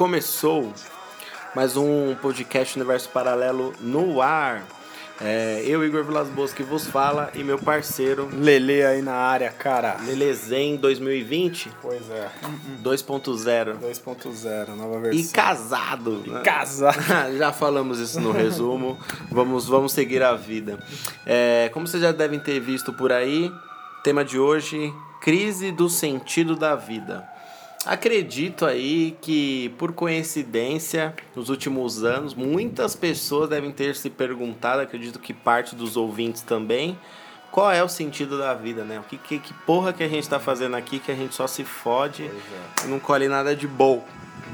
E começou mais um podcast Universo Paralelo no ar. É, eu, Igor Vilas Boas, que vos fala, e meu parceiro Lele aí na área, cara. Lelezen 2020 Pois é. 2.0 2.0, nova versão. e casado. né? Casa. já falamos isso no resumo. vamos, vamos seguir a vida. É, como vocês já devem ter visto por aí, tema de hoje: crise do sentido da vida. Acredito aí que, por coincidência, nos últimos anos, muitas pessoas devem ter se perguntado, acredito que parte dos ouvintes também, qual é o sentido da vida, né? O que, que, que porra que a gente tá fazendo aqui que a gente só se fode é. e não colhe nada de bom.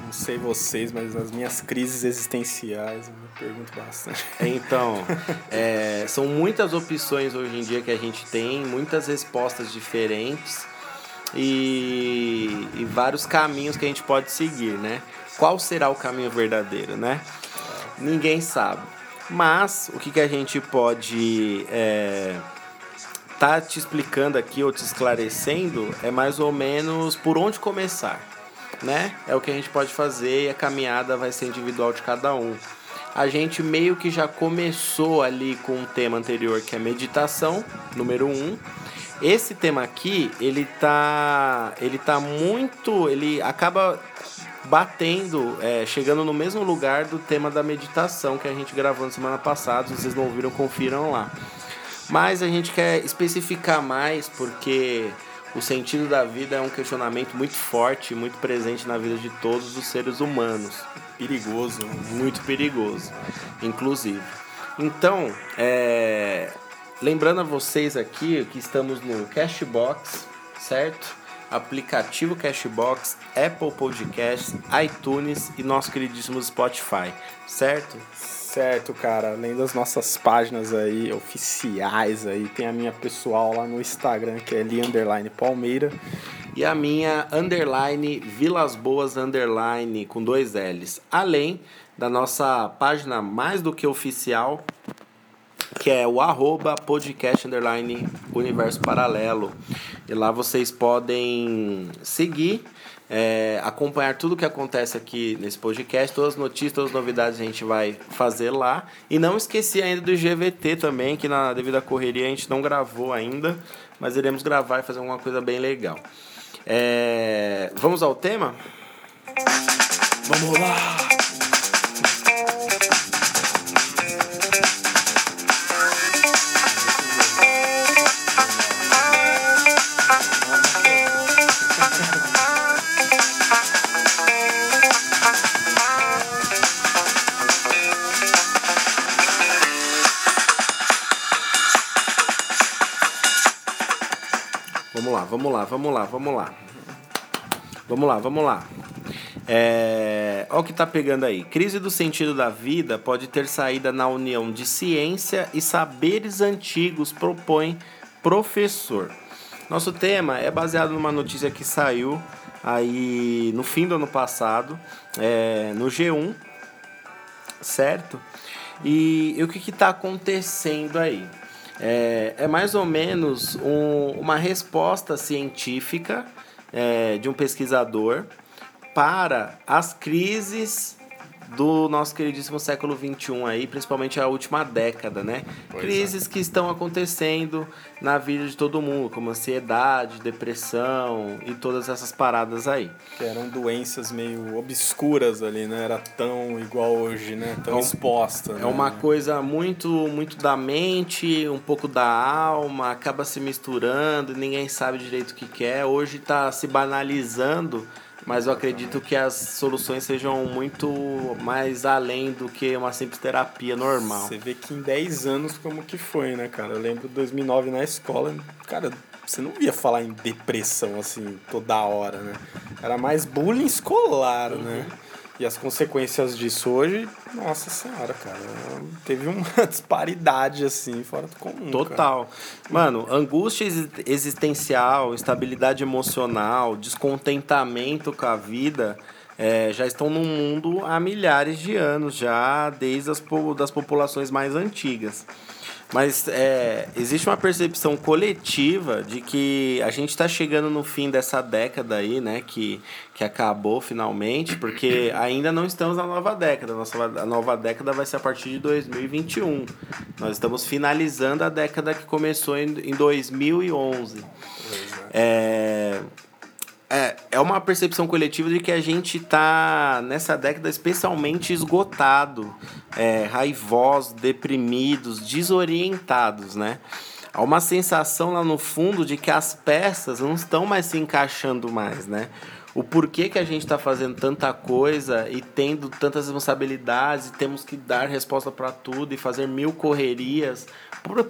Não sei vocês, mas nas minhas crises existenciais eu me pergunto bastante. Então, é, são muitas opções hoje em dia que a gente tem, muitas respostas diferentes e, e vários caminhos que a gente pode seguir, né? Qual será o caminho verdadeiro, né? Ninguém sabe. Mas o que, que a gente pode é, tá te explicando aqui ou te esclarecendo é mais ou menos por onde começar, né? É o que a gente pode fazer e a caminhada vai ser individual de cada um. A gente meio que já começou ali com um tema anterior que é meditação, número um. Esse tema aqui, ele tá, ele tá muito, ele acaba batendo, é, chegando no mesmo lugar do tema da meditação que a gente gravou na semana passada. Se vocês não ouviram, confiram lá. Mas a gente quer especificar mais porque o sentido da vida é um questionamento muito forte, muito presente na vida de todos os seres humanos. Perigoso. Muito perigoso, inclusive. Então, é, lembrando a vocês aqui que estamos no Cashbox, certo? Aplicativo Cashbox, Apple Podcasts, iTunes e nosso queridíssimo Spotify, certo? Certo, cara. Além das nossas páginas aí oficiais aí, tem a minha pessoal lá no Instagram, que é Li Underline Palmeira. E a minha underline Vilas Boas underline com dois L's. Além da nossa página mais do que oficial, que é o arroba podcast underline universo paralelo. E lá vocês podem seguir, é, acompanhar tudo que acontece aqui nesse podcast, todas as notícias, todas as novidades a gente vai fazer lá. E não esqueci ainda do GVT também, que na devido à correria a gente não gravou ainda, mas iremos gravar e fazer alguma coisa bem legal. É, vamos ao tema? Vamos lá! Vamos lá, vamos lá, vamos lá, vamos lá. Vamos lá. É... Olha o que tá pegando aí. Crise do sentido da vida pode ter saída na união de ciência e saberes antigos, propõe professor. Nosso tema é baseado numa notícia que saiu aí no fim do ano passado, é, no G1, certo? E, e o que está acontecendo aí? É, é mais ou menos um- uma resposta científica é, de um pesquisador para as crises do nosso queridíssimo século XXI aí, principalmente a última década, né? Pois crises que estão acontecendo na vida de todo mundo, como ansiedade, depressão e todas essas paradas aí. Que eram doenças meio obscuras ali, né? Era tão igual hoje, né? Tão É exposta. É uma coisa muito, muito da mente, um pouco da alma, acaba se misturando, ninguém sabe direito o que quer. Hoje está se banalizando, mas eu acredito que as soluções sejam muito mais além do que uma simples terapia normal. Você vê que em 10 anos como que foi, né, cara? Eu lembro de 2009 na escola, cara, você não via falar em depressão assim toda hora, né? Era mais bullying escolar, né? E as consequências disso hoje, nossa senhora, cara, teve uma disparidade assim fora do comum. cara. Total. Mano, angústia exi- existencial, instabilidade emocional, descontentamento com a vida é, já estão no mundo há milhares de anos, já desde as das populações mais antigas. Mas é, existe uma percepção coletiva de que a gente está chegando no fim dessa década aí, né? Que, que acabou finalmente, porque ainda não estamos na nova década. A, nossa, a nova década vai ser a partir de 2021. Nós estamos finalizando a década que começou em, em 2011. É, é, é uma percepção coletiva de que a gente está nessa década especialmente esgotado, é, raivosos, deprimidos, desorientados, né? Há uma sensação lá no fundo de que as peças não estão mais se encaixando mais, né? O porquê que a gente está fazendo tanta coisa e tendo tantas responsabilidades e temos que dar resposta para tudo e fazer mil correrias.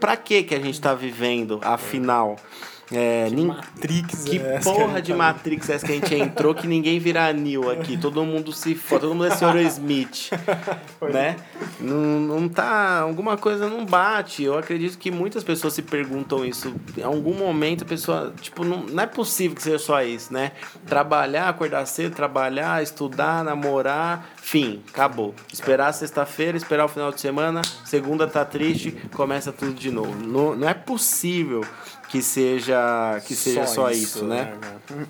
Para que que a gente está vivendo, afinal? É, Que nin- Matrix que é porra que de tá Matrix é essa que a gente entrou que ninguém vira Neo aqui? Todo mundo se foda, todo mundo é Sr. Smith, né? Não, não tá... Alguma coisa não bate. Eu acredito que muitas pessoas se perguntam isso. Em algum momento a pessoa... Tipo, não, não é possível que seja só isso, né? Trabalhar, acordar cedo, trabalhar, estudar, namorar... Fim, acabou. Esperar sexta-feira, esperar o final de semana, segunda tá triste, começa tudo de novo. Não, não é possível que seja que seja só, isso, né? cara?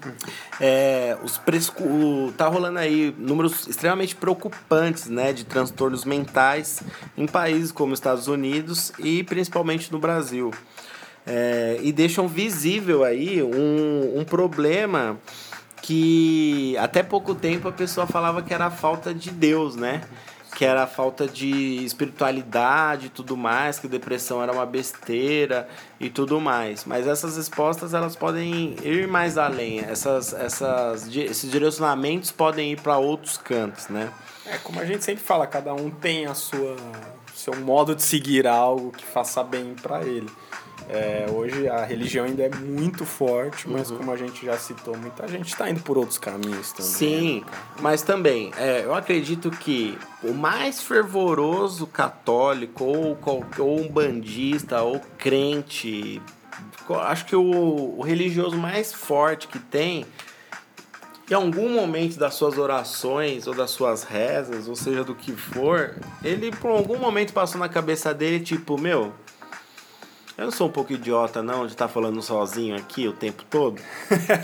É, os prescu... o- tá rolando aí números extremamente preocupantes, né, de transtornos mentais em países como Estados Unidos e principalmente no Brasil. É, e deixam visível aí um, um problema que até pouco tempo a pessoa falava que era a falta de Deus, né? Que era a falta de espiritualidade e tudo mais, que depressão era uma besteira e tudo mais. Mas essas respostas elas podem ir mais além. Essas, essas, esses direcionamentos podem ir para outros cantos, né? É, como a gente sempre fala, cada um tem a sua seu modo de seguir algo que faça bem para ele. É, hoje a religião ainda é muito forte, mas como a gente já citou, muita gente está indo por outros caminhos também. Sim, mas também, é, eu acredito que o mais fervoroso católico, ou, ou um bandista, ou crente, acho que o, o religioso mais forte que tem, em algum momento das suas orações, ou das suas rezas, ou seja, do que for, ele por algum momento passou na cabeça dele, tipo, meu. Eu não sou um pouco idiota, não, de estar falando sozinho aqui o tempo todo.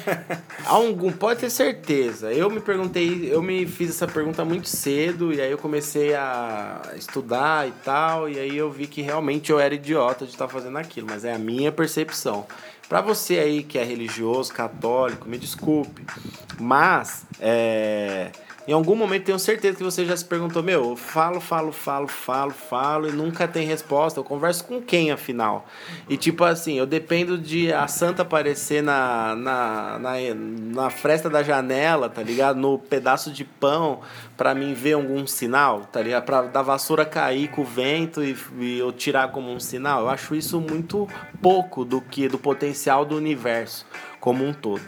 Algum, pode ter certeza. Eu me perguntei, eu me fiz essa pergunta muito cedo e aí eu comecei a estudar e tal, e aí eu vi que realmente eu era idiota de estar fazendo aquilo, mas é a minha percepção. Pra você aí que é religioso, católico, me desculpe, mas é, em algum momento tenho certeza que você já se perguntou, meu, eu falo, falo, falo, falo, falo e nunca tem resposta. Eu converso com quem afinal? E tipo assim, eu dependo de a santa aparecer na, na, na, na fresta da janela, tá ligado? No pedaço de pão pra mim ver algum sinal, tá ligado? Pra da vassoura cair com o vento e, e eu tirar como um sinal. Eu acho isso muito pouco do que do potencial do universo como um todo.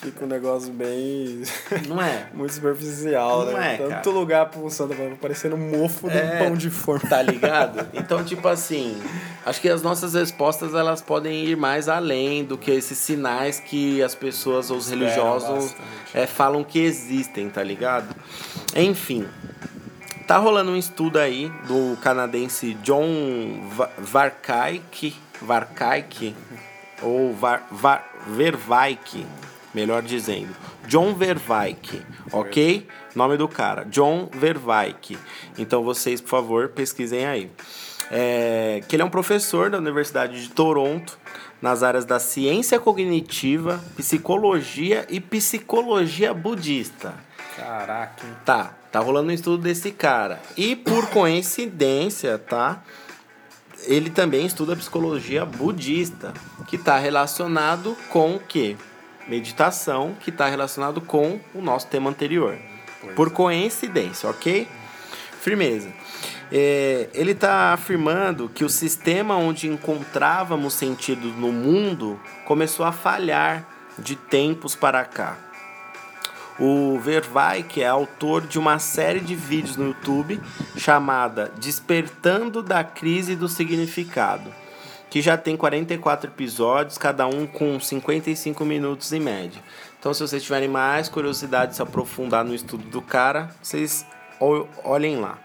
Fica um negócio bem. Não é? muito superficial, Não né? é, Tanto cara. lugar vai parecendo um mofo de É. um pão de forma. Tá ligado? Então, tipo assim, acho que as nossas respostas elas podem ir mais além do que esses sinais que as pessoas, os Esperam religiosos, é, falam que existem, tá ligado? Enfim. Tá rolando um estudo aí do canadense John Va- Varkaik, Varkaik ou Var, Var, Vervaik, melhor dizendo. John Vervaik, ok? Nome do cara, John Vervaik. Então vocês, por favor, pesquisem aí. É, que ele é um professor da Universidade de Toronto nas áreas da ciência cognitiva, psicologia e psicologia budista. Caraca, hein? Tá, tá rolando um estudo desse cara. E por coincidência, tá? Ele também estuda psicologia budista, que está relacionado com o quê? Meditação, que está relacionado com o nosso tema anterior. Pois Por coincidência, ok? Firmeza. É, ele está afirmando que o sistema onde encontrávamos sentido no mundo começou a falhar de tempos para cá. O Vervaik é autor de uma série de vídeos no YouTube chamada Despertando da Crise do Significado, que já tem 44 episódios, cada um com 55 minutos em média. Então, se vocês tiverem mais curiosidade de se aprofundar no estudo do cara, vocês ol- olhem lá.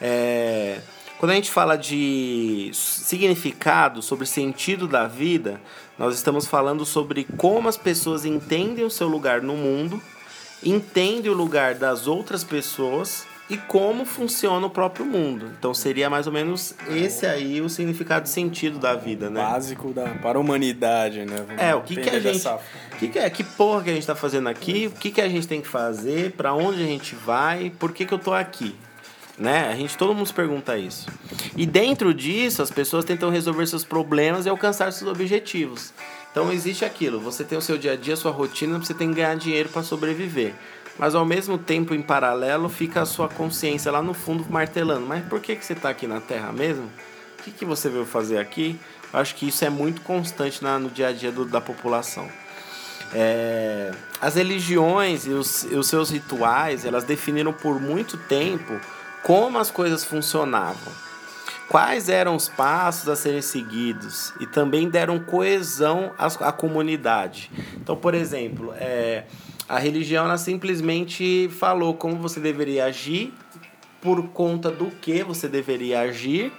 É, Quando a gente fala de significado, sobre sentido da vida, nós estamos falando sobre como as pessoas entendem o seu lugar no mundo, entendem o lugar das outras pessoas e como funciona o próprio mundo. Então seria mais ou menos esse aí o significado sentido da vida, né? Básico da, para a humanidade, né? Vamos é, o que, que a gente. Que, que, é, que porra que a gente tá fazendo aqui? O que, que a gente tem que fazer? para onde a gente vai? Por que, que eu tô aqui? Né? A gente todo mundo se pergunta isso. E dentro disso, as pessoas tentam resolver seus problemas e alcançar seus objetivos. Então existe aquilo, você tem o seu dia a dia, sua rotina, você tem que ganhar dinheiro para sobreviver. Mas ao mesmo tempo, em paralelo, fica a sua consciência lá no fundo martelando. Mas por que, que você está aqui na Terra mesmo? O que, que você veio fazer aqui? Acho que isso é muito constante na, no dia a dia do, da população. É, as religiões e os, e os seus rituais, elas definiram por muito tempo como as coisas funcionavam, quais eram os passos a serem seguidos e também deram coesão à, à comunidade. Então, por exemplo, é, a religião ela simplesmente falou como você deveria agir, por conta do que você deveria agir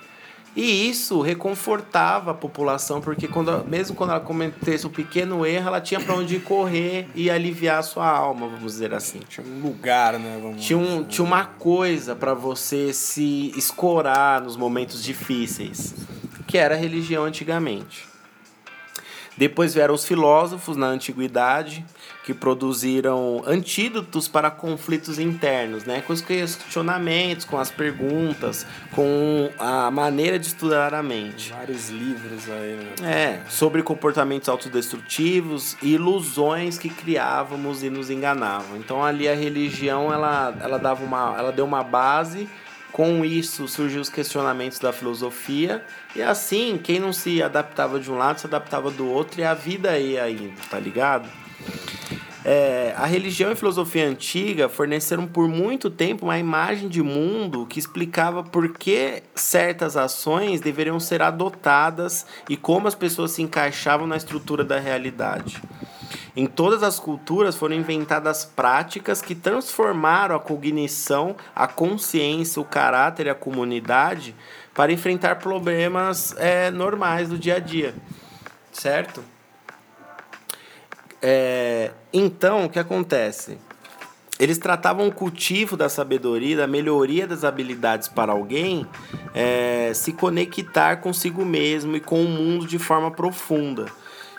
e isso reconfortava a população, porque quando, mesmo quando ela cometesse um pequeno erro, ela tinha para onde correr e aliviar a sua alma, vamos dizer assim. Tinha um lugar, né? Vamos tinha, um, tinha uma coisa para você se escorar nos momentos difíceis, que era a religião antigamente. Depois vieram os filósofos na antiguidade, que produziram antídotos para conflitos internos, né? com os questionamentos, com as perguntas, com a maneira de estudar a mente. Vários livros aí, né? É, sobre comportamentos autodestrutivos e ilusões que criávamos e nos enganavam. Então ali a religião ela, ela dava uma, ela deu uma base com isso surgiu os questionamentos da filosofia e assim, quem não se adaptava de um lado se adaptava do outro e a vida ia indo, tá ligado? É, a religião e filosofia antiga forneceram por muito tempo uma imagem de mundo que explicava por que certas ações deveriam ser adotadas e como as pessoas se encaixavam na estrutura da realidade. Em todas as culturas foram inventadas práticas que transformaram a cognição, a consciência, o caráter e a comunidade para enfrentar problemas é, normais do dia a dia, certo? É, então, o que acontece? Eles tratavam o cultivo da sabedoria, da melhoria das habilidades para alguém é, se conectar consigo mesmo e com o mundo de forma profunda.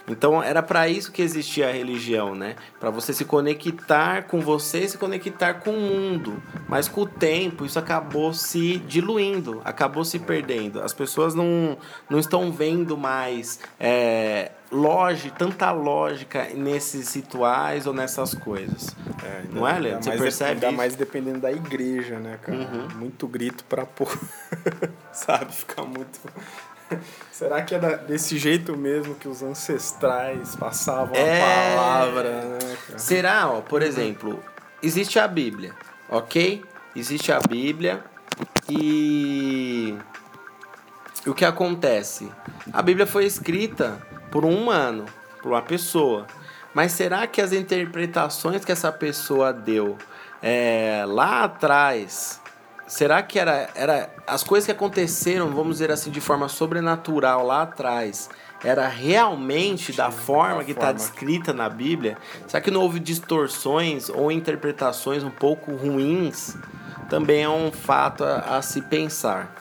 Então era para isso que existia a religião, né? Para você se conectar com você se conectar com o mundo. Mas com o tempo isso acabou se diluindo, acabou se perdendo. As pessoas não, não estão vendo mais é, lógica, tanta lógica nesses rituais ou nessas coisas. É, não é, Leandro? Você percebe Ainda mais dependendo da igreja, né, cara? Uhum. Muito grito pra pôr, sabe? Fica muito... Será que é desse jeito mesmo que os ancestrais passavam é... a palavra? Né, Será, ó, por exemplo, existe a Bíblia, ok? Existe a Bíblia e o que acontece? A Bíblia foi escrita por um humano, por uma pessoa. Mas será que as interpretações que essa pessoa deu é, lá atrás será que era, era as coisas que aconteceram, vamos dizer assim, de forma sobrenatural lá atrás, era realmente da forma que está descrita na Bíblia? Será que não houve distorções ou interpretações um pouco ruins? Também é um fato a, a se pensar.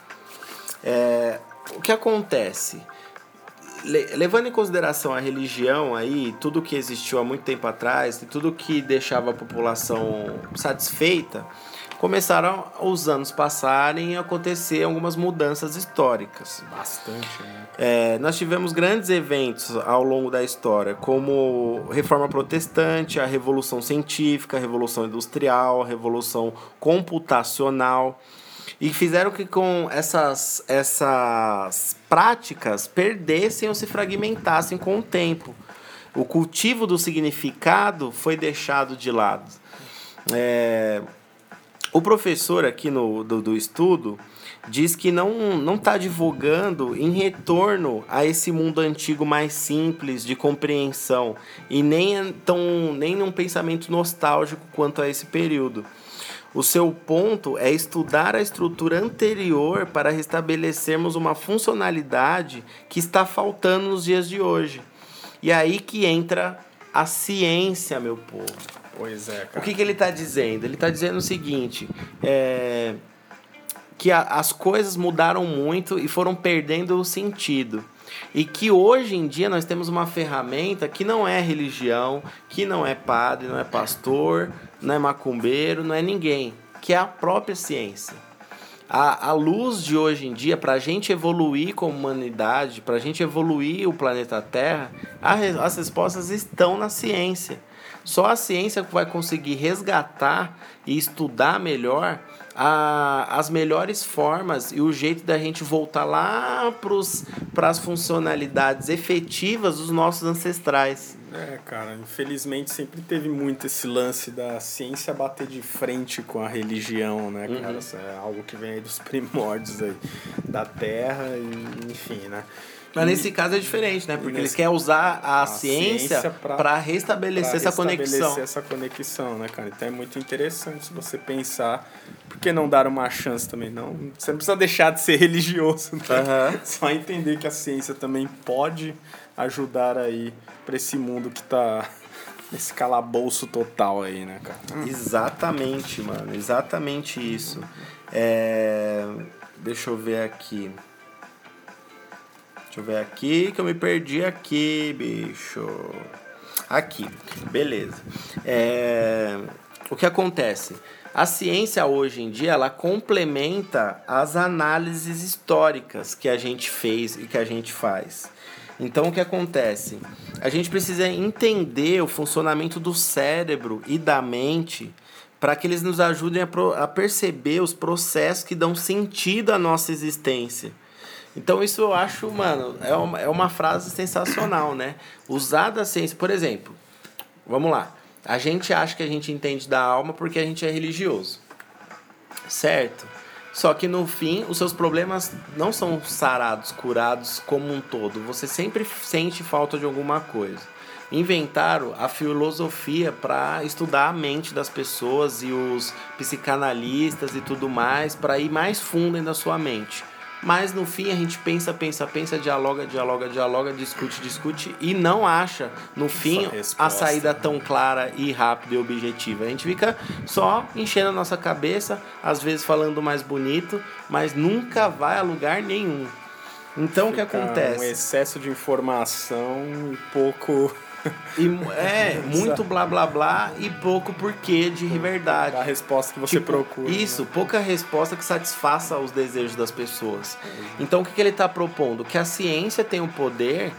É, o que acontece? Levando em consideração a religião aí, tudo que existiu há muito tempo atrás, e tudo que deixava a população satisfeita, começaram os anos passarem e acontecer algumas mudanças históricas. Bastante, né? É, nós tivemos grandes eventos ao longo da história, como Reforma Protestante, a Revolução Científica, a Revolução Industrial, a Revolução Computacional, e fizeram que com essas, essas práticas perdessem ou se fragmentassem com o tempo. O cultivo do significado foi deixado de lado. É, o professor aqui no, do, do estudo diz que não está advogando em retorno a esse mundo antigo mais simples de compreensão e nem tão nem num pensamento nostálgico quanto a esse período. O seu ponto é estudar a estrutura anterior para restabelecermos uma funcionalidade que está faltando nos dias de hoje. E aí que entra a ciência, meu povo. Pois é, cara. O que, que ele está dizendo? Ele está dizendo o seguinte: é, que a, as coisas mudaram muito e foram perdendo o sentido. E que hoje em dia nós temos uma ferramenta que não é religião, que não é padre, não é pastor, não é macumbeiro, não é ninguém, que é a própria ciência. A, a luz de hoje em dia, para a gente evoluir como humanidade, para a gente evoluir o planeta Terra, a, as respostas estão na ciência. Só a ciência vai conseguir resgatar e estudar melhor a, as melhores formas e o jeito da gente voltar lá para as funcionalidades efetivas dos nossos ancestrais. É, cara, infelizmente sempre teve muito esse lance da ciência bater de frente com a religião, né, cara? Uhum. Isso é algo que vem aí dos primórdios aí da Terra, e, enfim, né? Mas nesse caso é diferente, né? Porque nesse... eles querem usar a, a ciência, ciência para restabelecer pra essa conexão. essa conexão, né, cara? Então é muito interessante se você pensar. Por que não dar uma chance também? Não, você não precisa deixar de ser religioso, né? Uhum. Só entender que a ciência também pode ajudar aí para esse mundo que tá nesse calabouço total aí, né, cara? Exatamente, mano. Exatamente isso. É... Deixa eu ver aqui. Deixa eu ver aqui que eu me perdi aqui, bicho. Aqui, beleza. É, o que acontece? A ciência hoje em dia ela complementa as análises históricas que a gente fez e que a gente faz. Então o que acontece? A gente precisa entender o funcionamento do cérebro e da mente para que eles nos ajudem a, a perceber os processos que dão sentido à nossa existência. Então isso eu acho, mano, é uma, é uma frase sensacional, né? Usar da ciência, por exemplo, vamos lá. A gente acha que a gente entende da alma porque a gente é religioso. Certo? Só que no fim, os seus problemas não são sarados, curados como um todo. Você sempre sente falta de alguma coisa. Inventaram a filosofia para estudar a mente das pessoas e os psicanalistas e tudo mais, para ir mais fundo da sua mente. Mas no fim a gente pensa, pensa, pensa, dialoga, dialoga, dialoga, discute, discute e não acha no fim a saída tão clara e rápida e objetiva. A gente fica só enchendo a nossa cabeça, às vezes falando mais bonito, mas nunca vai a lugar nenhum. Então o que acontece? Um excesso de informação e pouco e, é, muito blá blá blá e pouco porquê de verdade. A resposta que você tipo, procura. Isso, né? pouca resposta que satisfaça os desejos das pessoas. Então o que, que ele está propondo? Que a ciência tem o poder,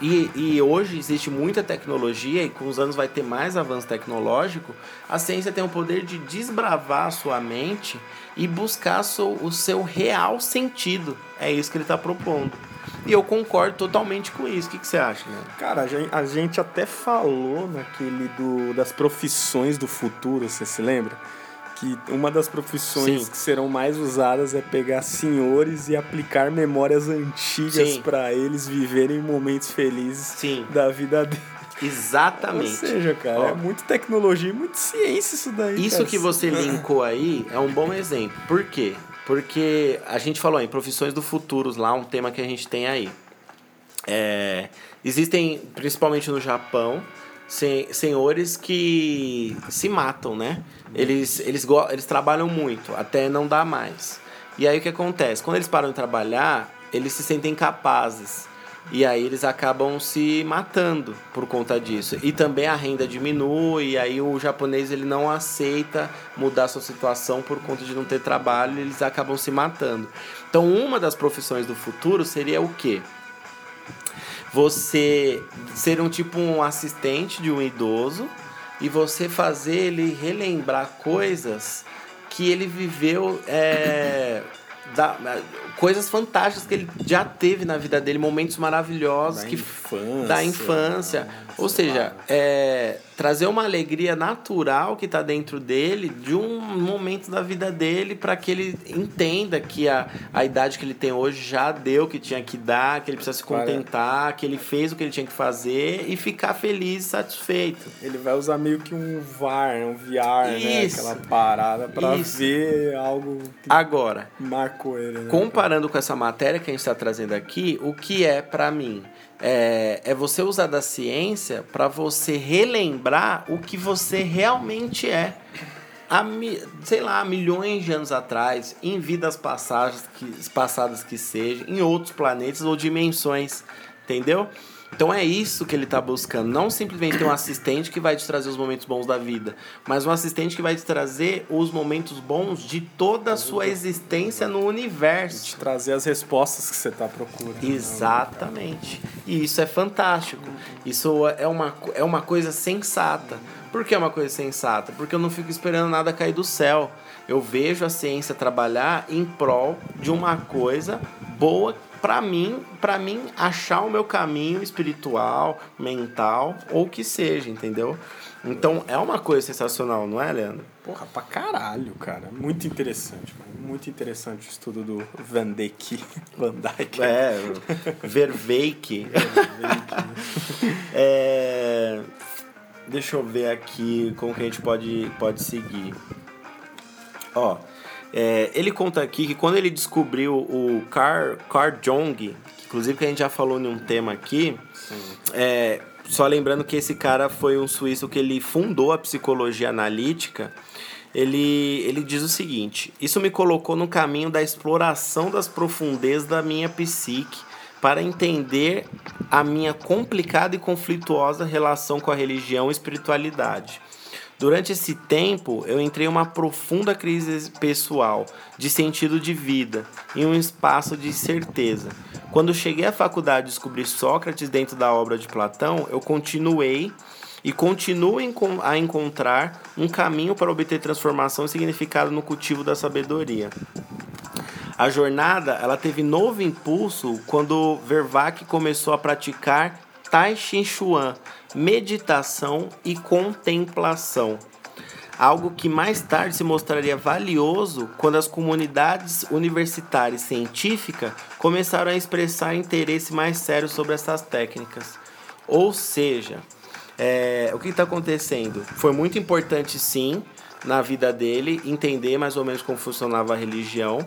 e, e hoje existe muita tecnologia, e com os anos vai ter mais avanço tecnológico, a ciência tem o poder de desbravar a sua mente e buscar o seu real sentido. É isso que ele está propondo. E eu concordo totalmente com isso. O que, que você acha, né? Cara, a gente, até falou naquele do, das profissões do futuro, você se lembra? Que uma das profissões Sim. que serão mais usadas é pegar senhores e aplicar memórias antigas para eles viverem momentos felizes Sim. da vida deles. Exatamente. Ou seja, cara, Ó, é muito tecnologia e muito ciência isso daí. Isso cara. que você linkou aí é um bom exemplo. Por quê? Porque a gente falou em profissões do futuro lá, um tema que a gente tem aí. É, existem, principalmente no Japão, senhores que se matam, né? Eles, eles, eles trabalham muito, até não dá mais. E aí o que acontece? Quando eles param de trabalhar, eles se sentem capazes. E aí eles acabam se matando por conta disso. E também a renda diminui, e aí o japonês ele não aceita mudar sua situação por conta de não ter trabalho, e eles acabam se matando. Então, uma das profissões do futuro seria o quê? Você ser um tipo um assistente de um idoso e você fazer ele relembrar coisas que ele viveu é, da, coisas fantásticas que ele já teve na vida dele, momentos maravilhosos da que infância, da infância. Ou seja, é, trazer uma alegria natural que está dentro dele, de um momento da vida dele, para que ele entenda que a, a idade que ele tem hoje já deu o que tinha que dar, que ele precisa se contentar, que ele fez o que ele tinha que fazer e ficar feliz e satisfeito. Ele vai usar meio que um VAR, um VR, né? Isso. né? Aquela parada para ver algo que Agora, marcou ele. Né? Comparando com essa matéria que a gente está trazendo aqui, o que é para mim? É, é você usar da ciência para você relembrar o que você realmente é. Há, sei lá, milhões de anos atrás, em vidas passadas que, passadas que sejam, em outros planetas ou dimensões, entendeu? Então é isso que ele está buscando. Não simplesmente ter um assistente que vai te trazer os momentos bons da vida, mas um assistente que vai te trazer os momentos bons de toda a sua existência no universo. Te trazer as respostas que você está procurando. Exatamente. E isso é fantástico. Isso é uma, é uma coisa sensata. Por que é uma coisa sensata? Porque eu não fico esperando nada cair do céu. Eu vejo a ciência trabalhar em prol de uma coisa boa para mim, para mim achar o meu caminho espiritual, mental ou que seja, entendeu? Então é uma coisa sensacional, não é, Leandro? Porra, pra caralho, cara. Muito interessante. Muito interessante o estudo do Van Dyck. Van Dyke. É, Verveik. é, deixa eu ver aqui como que a gente pode, pode seguir. Ó, é, ele conta aqui que quando ele descobriu o Carl, Jung, que inclusive que a gente já falou em um tema aqui, é, só lembrando que esse cara foi um suíço que ele fundou a psicologia analítica. Ele, ele diz o seguinte: Isso me colocou no caminho da exploração das profundezas da minha psique para entender a minha complicada e conflituosa relação com a religião e espiritualidade. Durante esse tempo, eu entrei em uma profunda crise pessoal, de sentido de vida, em um espaço de certeza. Quando cheguei à faculdade e descobri Sócrates dentro da obra de Platão, eu continuei e continuo a encontrar um caminho para obter transformação e significado no cultivo da sabedoria. A jornada ela teve novo impulso quando Vervac começou a praticar Tai Chi Chuan, meditação e contemplação. Algo que mais tarde se mostraria valioso quando as comunidades universitárias e científicas começaram a expressar interesse mais sério sobre essas técnicas. Ou seja, é, o que está acontecendo? Foi muito importante, sim, na vida dele entender mais ou menos como funcionava a religião.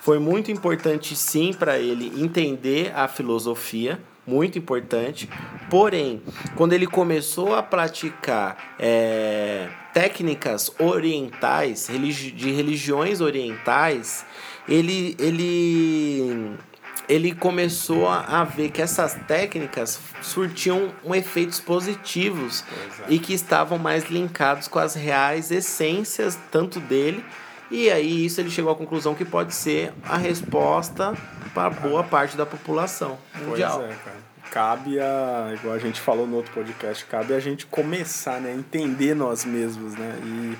Foi muito importante, sim, para ele entender a filosofia muito importante. Porém, quando ele começou a praticar é, técnicas orientais, religi de religiões orientais, ele, ele, ele começou a, ver que essas técnicas surtiam um efeitos positivos Exato. e que estavam mais linkados com as reais essências tanto dele e aí isso ele chegou à conclusão que pode ser a resposta para boa parte da população mundial. Pois é, cara. Cabe a, igual a gente falou no outro podcast, cabe a gente começar né, a entender nós mesmos, né? E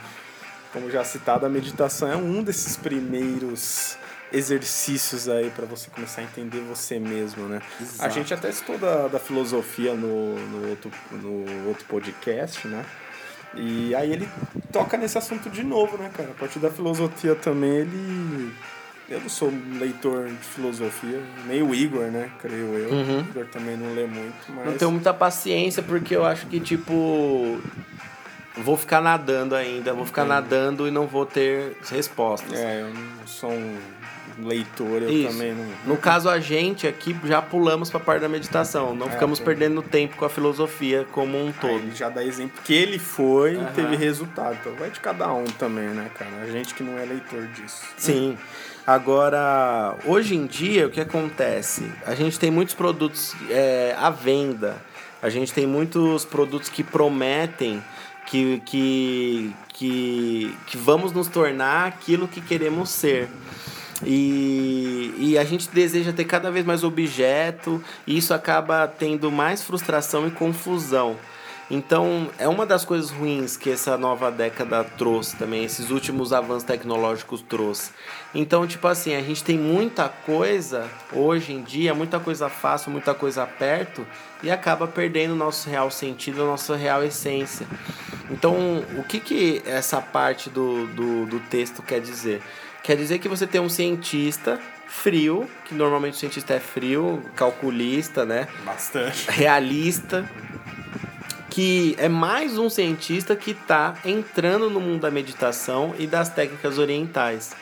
como já citado, a meditação é um desses primeiros exercícios aí para você começar a entender você mesmo, né? Exato. A gente até citou da, da filosofia no, no, outro, no outro podcast, né? E aí ele toca nesse assunto de novo, né, cara? A partir da filosofia também ele. Eu não sou um leitor de filosofia, nem o Igor, né? Creio eu. Uhum. O Igor também não lê muito, mas. Não tenho muita paciência porque eu acho que, tipo. Vou ficar nadando ainda, vou ficar Entendi. nadando e não vou ter respostas. É, eu não sou um leitor, eu Isso. também não. No caso, a gente aqui já pulamos para a parte da meditação. Não é, ficamos perdendo tempo com a filosofia como um todo. Aí já dá exemplo que ele foi uhum. e teve resultado. Então vai de cada um também, né, cara? A gente que não é leitor disso. Sim. Agora, hoje em dia, o que acontece? A gente tem muitos produtos é, à venda. A gente tem muitos produtos que prometem que, que, que, que vamos nos tornar aquilo que queremos ser. E, e a gente deseja ter cada vez mais objeto, e isso acaba tendo mais frustração e confusão. Então, é uma das coisas ruins que essa nova década trouxe também, esses últimos avanços tecnológicos trouxe. Então, tipo assim, a gente tem muita coisa hoje em dia, muita coisa fácil, muita coisa perto, e acaba perdendo o nosso real sentido, a nossa real essência. Então, o que, que essa parte do, do, do texto quer dizer? Quer dizer que você tem um cientista frio, que normalmente o cientista é frio, calculista, né? Bastante. Realista, que é mais um cientista que está entrando no mundo da meditação e das técnicas orientais.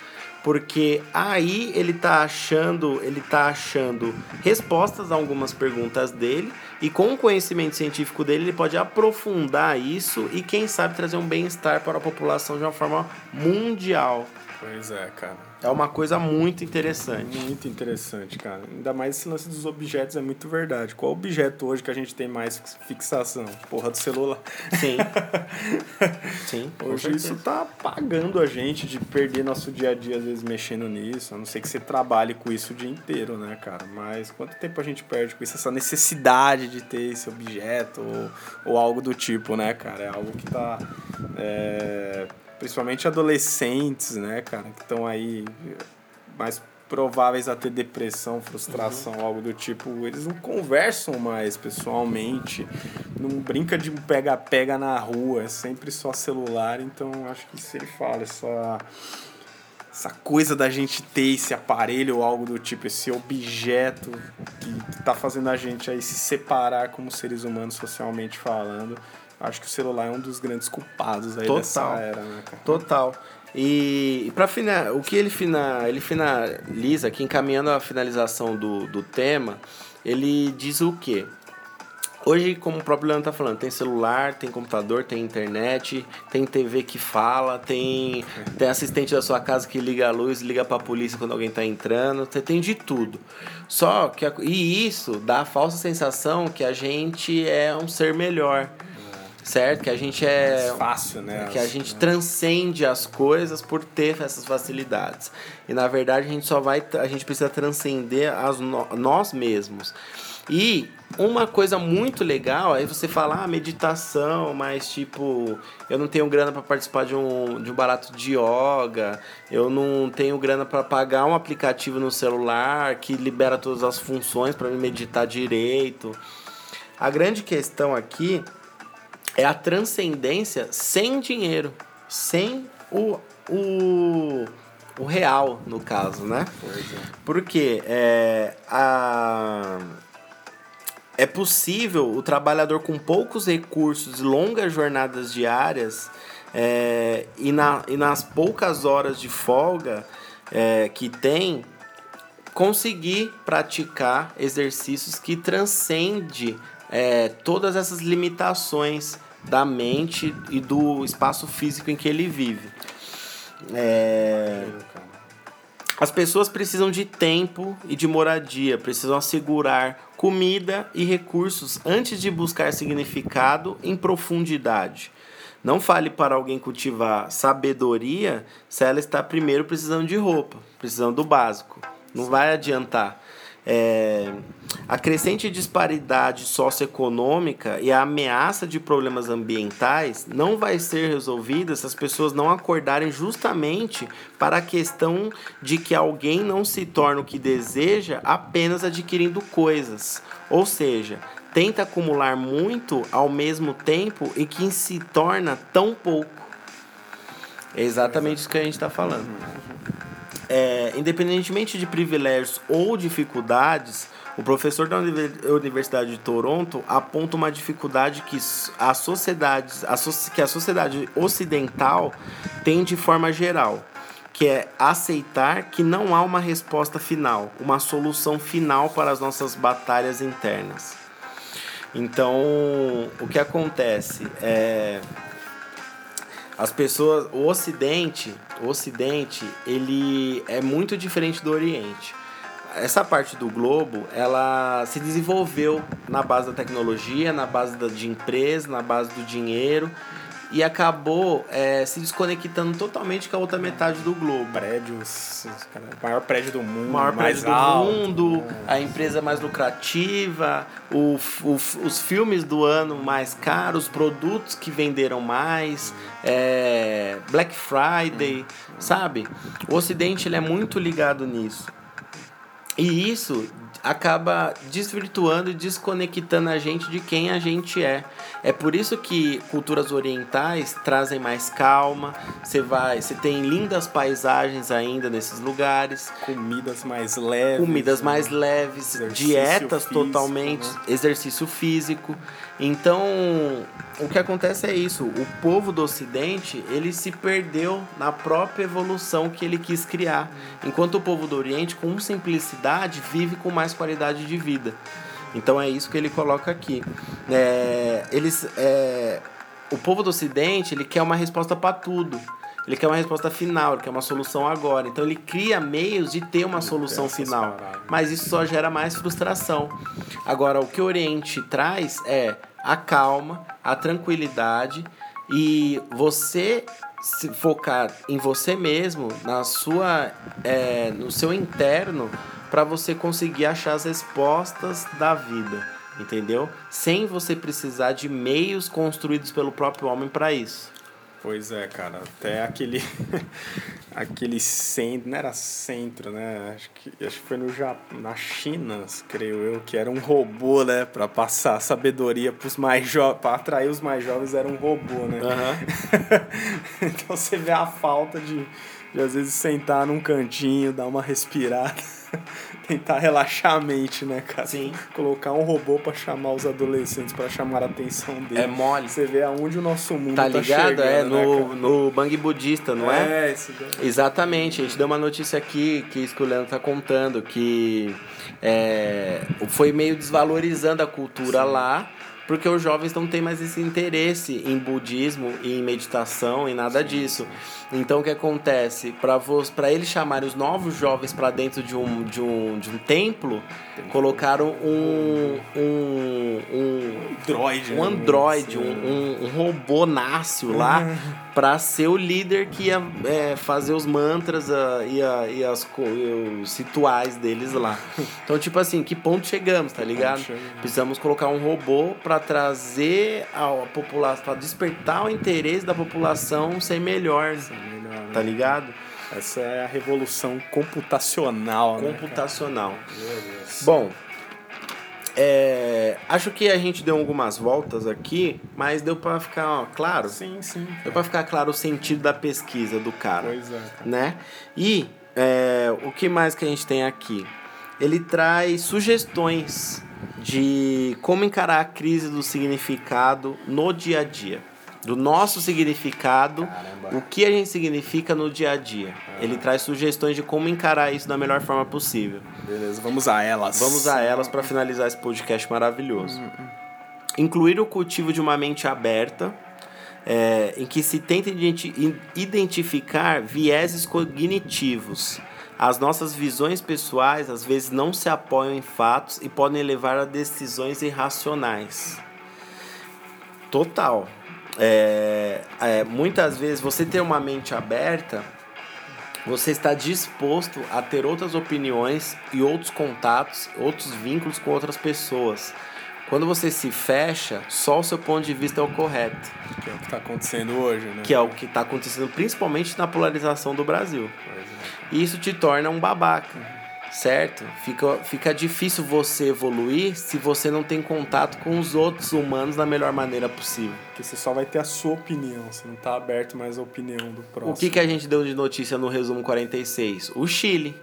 Porque aí ele está achando, ele tá achando respostas a algumas perguntas dele e com o conhecimento científico dele ele pode aprofundar isso e quem sabe trazer um bem-estar para a população de uma forma mundial. Pois é, cara. É uma coisa muito interessante. Muito interessante, cara. Ainda mais esse lance dos objetos é muito verdade. Qual objeto hoje que a gente tem mais fixação? Porra do celular. Sim. Sim. Hoje isso tá pagando a gente de perder nosso dia a dia, às vezes, mexendo nisso. A não ser que você trabalhe com isso o dia inteiro, né, cara? Mas quanto tempo a gente perde com isso? Essa necessidade de ter esse objeto ou, ou algo do tipo, né, cara? É algo que tá. É principalmente adolescentes, né, cara, que estão aí mais prováveis a ter depressão, frustração, uhum. algo do tipo, eles não conversam mais pessoalmente, não brinca de pega-pega na rua, é sempre só celular, então acho que se ele fala essa essa coisa da gente ter esse aparelho ou algo do tipo, esse objeto que, que tá fazendo a gente aí se separar como seres humanos socialmente falando, Acho que o celular é um dos grandes culpados aí Total. dessa era, né, cara? Total. E, para final, o que ele, fina, ele finaliza aqui, encaminhando a finalização do, do tema, ele diz o quê? Hoje, como o próprio Leandro tá falando, tem celular, tem computador, tem internet, tem TV que fala, tem, tem assistente da sua casa que liga a luz, liga pra polícia quando alguém tá entrando, você tem de tudo. Só que, e isso dá a falsa sensação que a gente é um ser melhor certo? Que a gente é. Mais fácil, né? Que a gente transcende as coisas por ter essas facilidades. E na verdade a gente só vai. A gente precisa transcender as no, nós mesmos. E uma coisa muito legal aí você falar ah, meditação, mas tipo, eu não tenho grana para participar de um, de um barato de yoga, eu não tenho grana para pagar um aplicativo no celular que libera todas as funções para me meditar direito. A grande questão aqui é a transcendência sem dinheiro, sem o, o, o real, no caso, né? Pois é. Porque é, a, é possível o trabalhador com poucos recursos, longas jornadas diárias é, e, na, e nas poucas horas de folga é, que tem, conseguir praticar exercícios que transcende é, todas essas limitações da mente e do espaço físico em que ele vive. É... As pessoas precisam de tempo e de moradia, precisam assegurar comida e recursos antes de buscar significado em profundidade. Não fale para alguém cultivar sabedoria se ela está primeiro precisando de roupa, precisando do básico. Não vai adiantar. É, a crescente disparidade socioeconômica e a ameaça de problemas ambientais não vai ser resolvida se as pessoas não acordarem justamente para a questão de que alguém não se torna o que deseja apenas adquirindo coisas. Ou seja, tenta acumular muito ao mesmo tempo e que se torna tão pouco. É exatamente isso que a gente está falando é, independentemente de privilégios ou dificuldades, o professor da Universidade de Toronto aponta uma dificuldade que a sociedade, que a sociedade ocidental tem de forma geral, que é aceitar que não há uma resposta final, uma solução final para as nossas batalhas internas. Então, o que acontece é as pessoas, o Ocidente, o Ocidente, ele é muito diferente do Oriente. Essa parte do globo, ela se desenvolveu na base da tecnologia, na base da, de empresa, na base do dinheiro e acabou é, se desconectando totalmente com a outra metade do globo. Prédios, cara, o maior prédio do mundo, O maior prédio do alto, mundo, né? a empresa mais lucrativa, o, o- os filmes do ano mais caros, os produtos que venderam mais, é, Black Friday, sabe? O Ocidente ele é muito ligado nisso. E isso acaba desvirtuando e desconectando a gente de quem a gente é. É por isso que culturas orientais trazem mais calma. Você vai, você tem lindas paisagens ainda nesses lugares, Comidas mais leves. comidas né? mais leves, dietas físico, totalmente, né? exercício físico. Então, o que acontece é isso, o povo do ocidente, ele se perdeu na própria evolução que ele quis criar, enquanto o povo do oriente, com simplicidade, vive com mais qualidade de vida. Então é isso que ele coloca aqui. É, eles, é, o povo do ocidente, ele quer uma resposta para tudo. Ele quer uma resposta final, ele quer uma solução agora. Então ele cria meios de ter uma solução essas final. Mas isso só gera mais frustração. Agora, o que o Oriente traz é a calma, a tranquilidade e você se focar em você mesmo, na sua, é, no seu interno, para você conseguir achar as respostas da vida, entendeu? Sem você precisar de meios construídos pelo próprio homem para isso. Pois é, cara. Até aquele. aquele centro. Não era centro, né? Acho que, acho que foi no Japão, na China, creio eu, que era um robô, né? Pra passar sabedoria pros mais jovens. Pra atrair os mais jovens, era um robô, né? então você vê a falta de, de às vezes sentar num cantinho, dar uma respirada, tentar relaxar a mente, né, cara? Sim. Colocar um robô pra chamar os adolescentes, pra chamar a atenção deles. É mole. Você vê aonde o nosso mundo Tá tá, ligado? é né, no, cara? no Bang Budista, não é? É, isso daí. Exatamente, a gente deu uma notícia aqui que isso que o Leandro tá contando, que é, foi meio desvalorizando a cultura lá, porque os jovens não têm mais esse interesse em budismo, em meditação, em nada disso. Então o que acontece? Para eles chamarem os novos jovens para dentro de um, de, um, de um templo, colocaram um, um, um, um né? androide, um, Sim. um, um robô nácio lá pra ser o líder que ia é, fazer os mantras e, a- e as, e os rituais deles lá. Então, tipo assim, que ponto chegamos, tá ligado? Precisamos colocar um robô pra trazer a população, pra despertar o interesse da população ser melhor, Melhor, né? tá ligado? Essa é a revolução computacional, né? Computacional. Deus. Bom, é, acho que a gente deu algumas voltas aqui, mas deu pra ficar ó, claro. Sim, sim. Deu pra ficar claro o sentido da pesquisa do cara, Pois é, cara. né? E é, o que mais que a gente tem aqui? Ele traz sugestões de como encarar a crise do significado no dia a dia. Do nosso significado, Caramba. o que a gente significa no dia a dia. Ele traz sugestões de como encarar isso da melhor forma possível. Beleza, vamos a elas. Vamos a elas para finalizar esse podcast maravilhoso. Incluir o cultivo de uma mente aberta, é, em que se tenta identificar vieses cognitivos. As nossas visões pessoais às vezes não se apoiam em fatos e podem levar a decisões irracionais. Total. É, é, muitas vezes você ter uma mente aberta, você está disposto a ter outras opiniões e outros contatos, outros vínculos com outras pessoas. Quando você se fecha, só o seu ponto de vista é o correto, Que é o que tá acontecendo hoje, né? que é o que está acontecendo principalmente na polarização do Brasil. É. E isso te torna um babaca, certo? Fica, fica difícil você evoluir se você não tem contato com os outros humanos da melhor maneira possível. Porque você só vai ter a sua opinião, você não tá aberto mais à opinião do próximo. O que, que a gente deu de notícia no resumo 46? O Chile.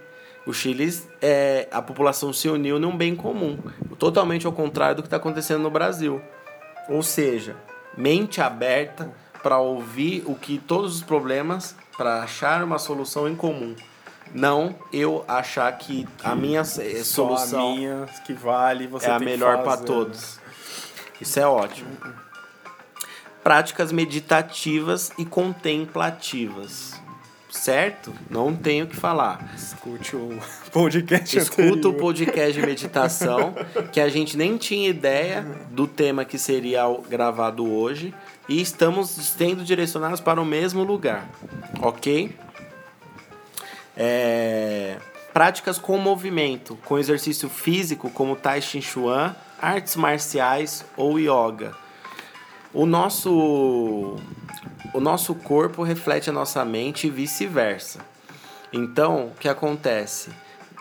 O Chile, é, a população se uniu num bem comum, totalmente ao contrário do que está acontecendo no Brasil. Ou seja, mente aberta para ouvir o que todos os problemas, para achar uma solução em comum. Não eu achar que a minha eh, Só solução a minha que vale, você é a que melhor para todos. Isso é ótimo. Práticas meditativas e contemplativas. Certo? Não tenho o que falar. Escute o podcast Escuta o podcast de meditação, que a gente nem tinha ideia do tema que seria gravado hoje. e estamos sendo direcionados para o mesmo lugar, ok? É, práticas com movimento, com exercício físico, como Tai Chi Chuan, artes marciais ou yoga. O nosso, o nosso corpo reflete a nossa mente e vice-versa. Então, o que acontece?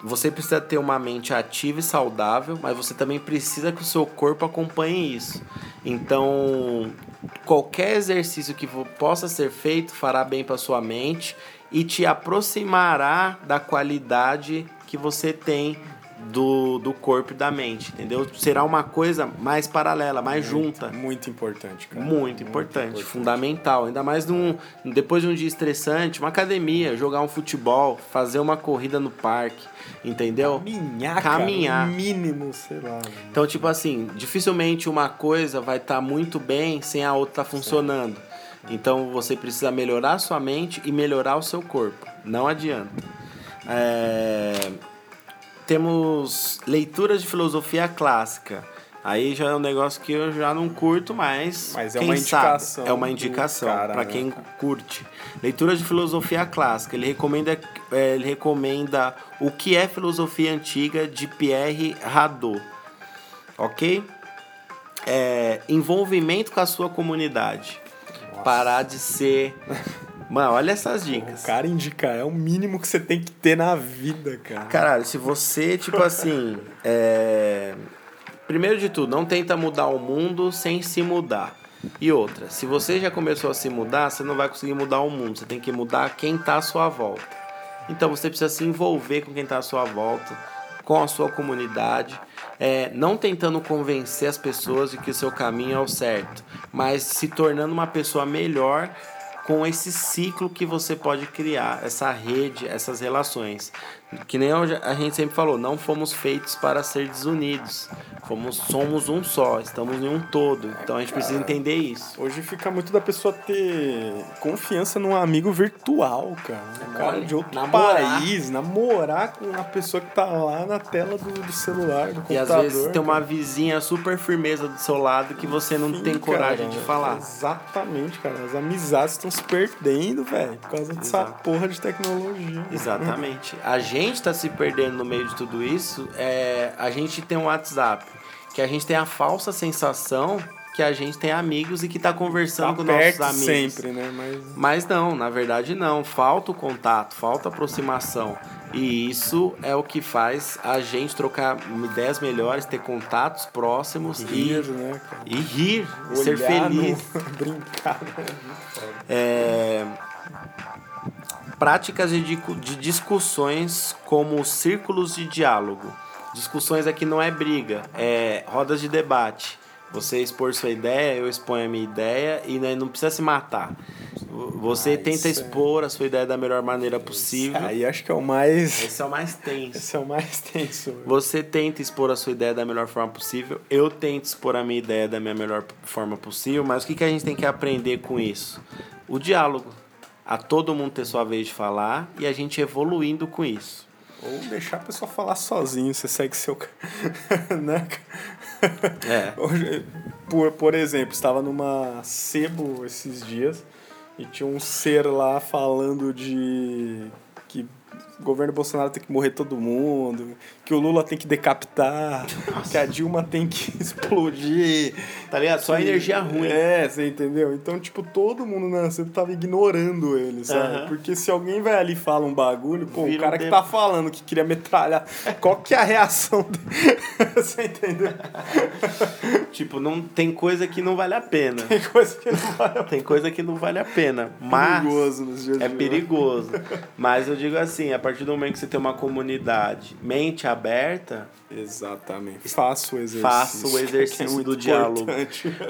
Você precisa ter uma mente ativa e saudável, mas você também precisa que o seu corpo acompanhe isso. Então, qualquer exercício que possa ser feito fará bem para sua mente e te aproximará da qualidade que você tem do, do corpo e da mente, entendeu? Será uma coisa mais paralela, mais muito, junta. Muito importante, cara. Muito, muito importante, importante, fundamental. Ainda mais num, depois de um dia estressante, uma academia, jogar um futebol, fazer uma corrida no parque, entendeu? Caminhar, Caminhar. Cara, mínimo, sei lá. Então, tipo assim, dificilmente uma coisa vai estar tá muito bem sem a outra estar tá funcionando. Então, você precisa melhorar a sua mente e melhorar o seu corpo. Não adianta. É temos leituras de filosofia clássica. Aí já é um negócio que eu já não curto mais. Mas é uma indicação. Sabe? É uma indicação para quem né, curte. Leituras de filosofia clássica. Ele recomenda, é, ele recomenda O que é Filosofia Antiga de Pierre Hadot. Ok? É, envolvimento com a sua comunidade. Parar de ser Mano, olha essas dicas. O cara indicar é o mínimo que você tem que ter na vida, cara. Caralho, se você, tipo assim. é... Primeiro de tudo, não tenta mudar o mundo sem se mudar. E outra, se você já começou a se mudar, você não vai conseguir mudar o mundo. Você tem que mudar quem tá à sua volta. Então você precisa se envolver com quem tá à sua volta, com a sua comunidade. É, não tentando convencer as pessoas de que o seu caminho é o certo, mas se tornando uma pessoa melhor com esse ciclo que você pode criar, essa rede, essas relações. Que nem a gente sempre falou, não fomos feitos para ser desunidos. Fomos, somos um só, estamos em um todo. Então a gente precisa entender isso. Hoje fica muito da pessoa ter confiança num amigo virtual, cara. Um cara de outro namorar. país, namorar com uma pessoa que tá lá na tela do, do celular, do computador. E às vezes tem uma vizinha super firmeza do seu lado que você não Sim, tem coragem cara, de falar. Exatamente, cara. As amizades estão se perdendo, velho, por causa dessa Exato. porra de tecnologia. Exatamente. A gente está se perdendo no meio de tudo isso, é, a gente tem um WhatsApp, que a gente tem a falsa sensação que a gente tem amigos e que está conversando tá com nossos amigos. sempre, né? Mas... Mas não, na verdade não. Falta o contato, falta a aproximação. E isso é o que faz a gente trocar ideias melhores, ter contatos próximos e rir, né, cara? E rir, Olhar ser feliz. No... Brincar. Né? É práticas de, de discussões como círculos de diálogo. Discussões aqui não é briga, é rodas de debate. Você expor sua ideia, eu exponho a minha ideia e né, não precisa se matar. Você ah, tenta expor a sua ideia da melhor maneira possível. Aí acho que é o mais. Esse é o mais tenso. Esse é o mais tenso. Você tenta expor a sua ideia da melhor forma possível. Eu tento expor a minha ideia da minha melhor forma possível. Mas o que, que a gente tem que aprender com isso? O diálogo a todo mundo ter sua vez de falar e a gente evoluindo com isso. Ou deixar a pessoa falar sozinho, você segue seu. né? É. Por, por exemplo, estava numa sebo esses dias e tinha um ser lá falando de que o governo Bolsonaro tem que morrer todo mundo, que o Lula tem que decapitar, Nossa. que a Dilma tem que explodir. Tá ligado? Só que, energia ruim. É, você entendeu? Então, tipo, todo mundo na você tava ignorando ele, sabe? Uh -huh. Porque se alguém vai ali e fala um bagulho, pô, Vira o cara um que tempo. tá falando que queria metralhar, qual que é a reação dele? você entendeu? tipo, não, tem coisa que não vale a pena. Tem coisa que não vale a pena. Tem coisa que não vale a pena. Mas perigoso nos dias é perigoso. Mas eu digo assim, a partir do momento que você tem uma comunidade, mente aberta. Exatamente. Faça o exercício. Faça o exercício é do diálogo.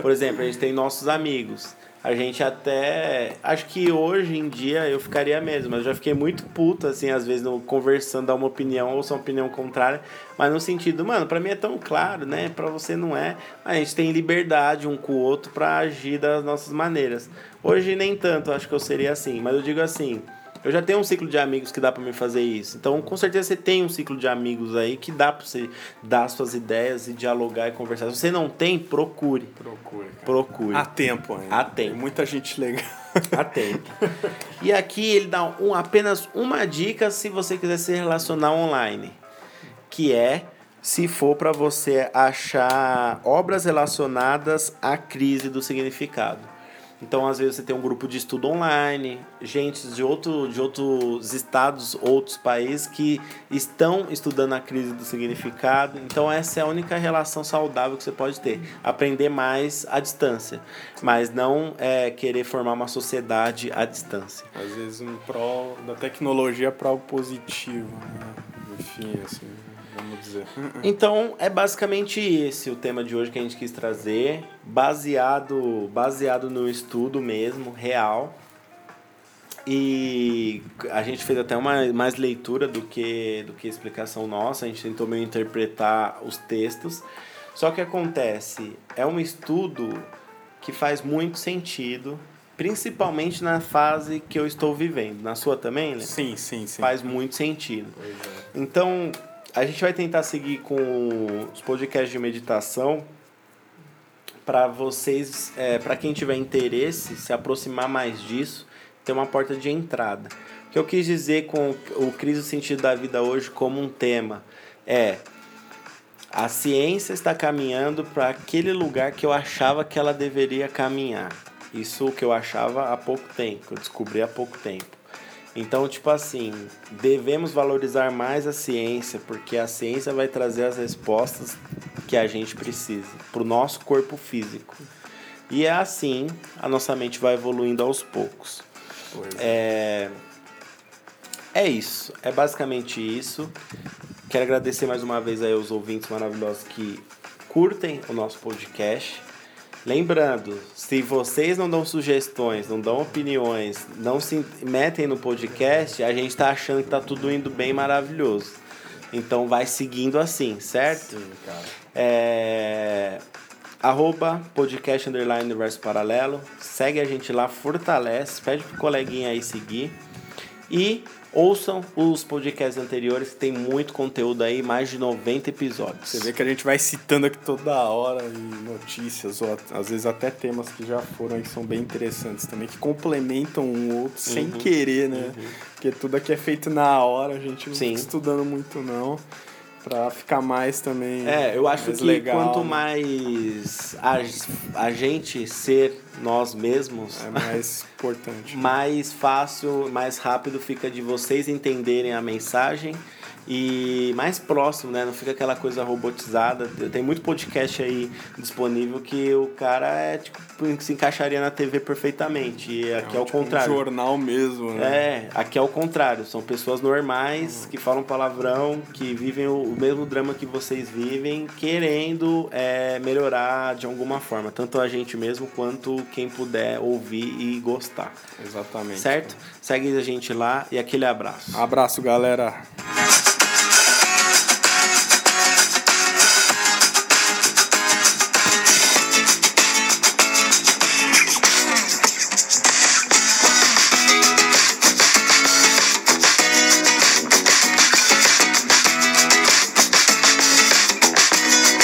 Por exemplo, a gente tem nossos amigos. A gente até. Acho que hoje em dia eu ficaria mesmo, mas eu já fiquei muito puto, assim, às vezes, no, conversando, dar uma opinião ou sua opinião contrária, mas no sentido, mano, pra mim é tão claro, né? Pra você não é. A gente tem liberdade um com o outro pra agir das nossas maneiras. Hoje nem tanto, acho que eu seria assim, mas eu digo assim Eu já tenho um ciclo de amigos que dá para me fazer isso. Então, com certeza você tem um ciclo de amigos aí que dá para você dar suas ideias e dialogar e conversar. Se você não tem, procure. Procure. Cara. Procure. Há tempo ainda. Há tempo. Tem muita gente legal. Há tempo. e aqui ele dá um, apenas uma dica se você quiser se relacionar online, que é se for para você achar obras relacionadas à crise do significado. Então, às vezes, você tem um grupo de estudo online, gente de, outro, de outros estados, outros países que estão estudando a crise do significado. Então, essa é a única relação saudável que você pode ter. Aprender mais à distância, mas não é, querer formar uma sociedade à distância. Às vezes, um prol da tecnologia para o positivo. Né? Enfim, assim vamos dizer. Então, é basicamente esse o tema de hoje que a gente quis trazer, baseado, baseado no estudo mesmo, real. E a gente fez até uma mais leitura do que, do que explicação nossa, a gente tentou meio interpretar os textos. Só que acontece, é um estudo que faz muito sentido, principalmente na fase que eu estou vivendo. Na sua também, né? Sim, sim, sim. Faz muito sentido. É. Então, a gente vai tentar seguir com os podcasts de meditação para vocês, é, para quem tiver interesse, se aproximar mais disso, ter uma porta de entrada. O que eu quis dizer com o crise do sentido da vida hoje como um tema é a ciência está caminhando para aquele lugar que eu achava que ela deveria caminhar. Isso que eu achava há pouco tempo, eu descobri há pouco tempo. Então, tipo assim, devemos valorizar mais a ciência, porque a ciência vai trazer as respostas que a gente precisa para o nosso corpo físico. E é assim a nossa mente vai evoluindo aos poucos. É... é isso, é basicamente isso. Quero agradecer mais uma vez aí aos ouvintes maravilhosos que curtem o nosso podcast. Lembrando, se vocês não dão sugestões, não dão opiniões, não se metem no podcast, a gente tá achando que tá tudo indo bem maravilhoso. Então vai seguindo assim, certo? Sim, cara. É... Arroba podcast underline universo paralelo. Segue a gente lá, fortalece, pede pro coleguinha aí seguir. E ouçam os podcasts anteriores, que tem muito conteúdo aí, mais de 90 episódios. Você vê que a gente vai citando aqui toda hora e notícias, ou às vezes até temas que já foram aí que são bem interessantes também, que complementam um outro sem Uhum. querer, né? Porque tudo aqui é feito na hora, a gente não Sim. fica estudando muito não. Pra ficar mais também. É, eu acho que legal, quanto né? mais a, a gente ser nós mesmos, É mais importante. mais fácil, mais rápido fica de vocês entenderem a mensagem e mais próximo, né? Não fica aquela coisa robotizada. Tem muito podcast aí disponível que o cara é tipo se encaixaria na TV perfeitamente. E aqui é, o tipo um contrário. jornal mesmo, né? É, aqui é o contrário. São pessoas normais que falam palavrão, que vivem o, o mesmo drama que vocês vivem, querendo é, melhorar de alguma forma. Tanto a gente mesmo quanto quem puder ouvir e gostar. Exatamente. Certo? Segue a gente lá e aquele abraço. Abraço, galera.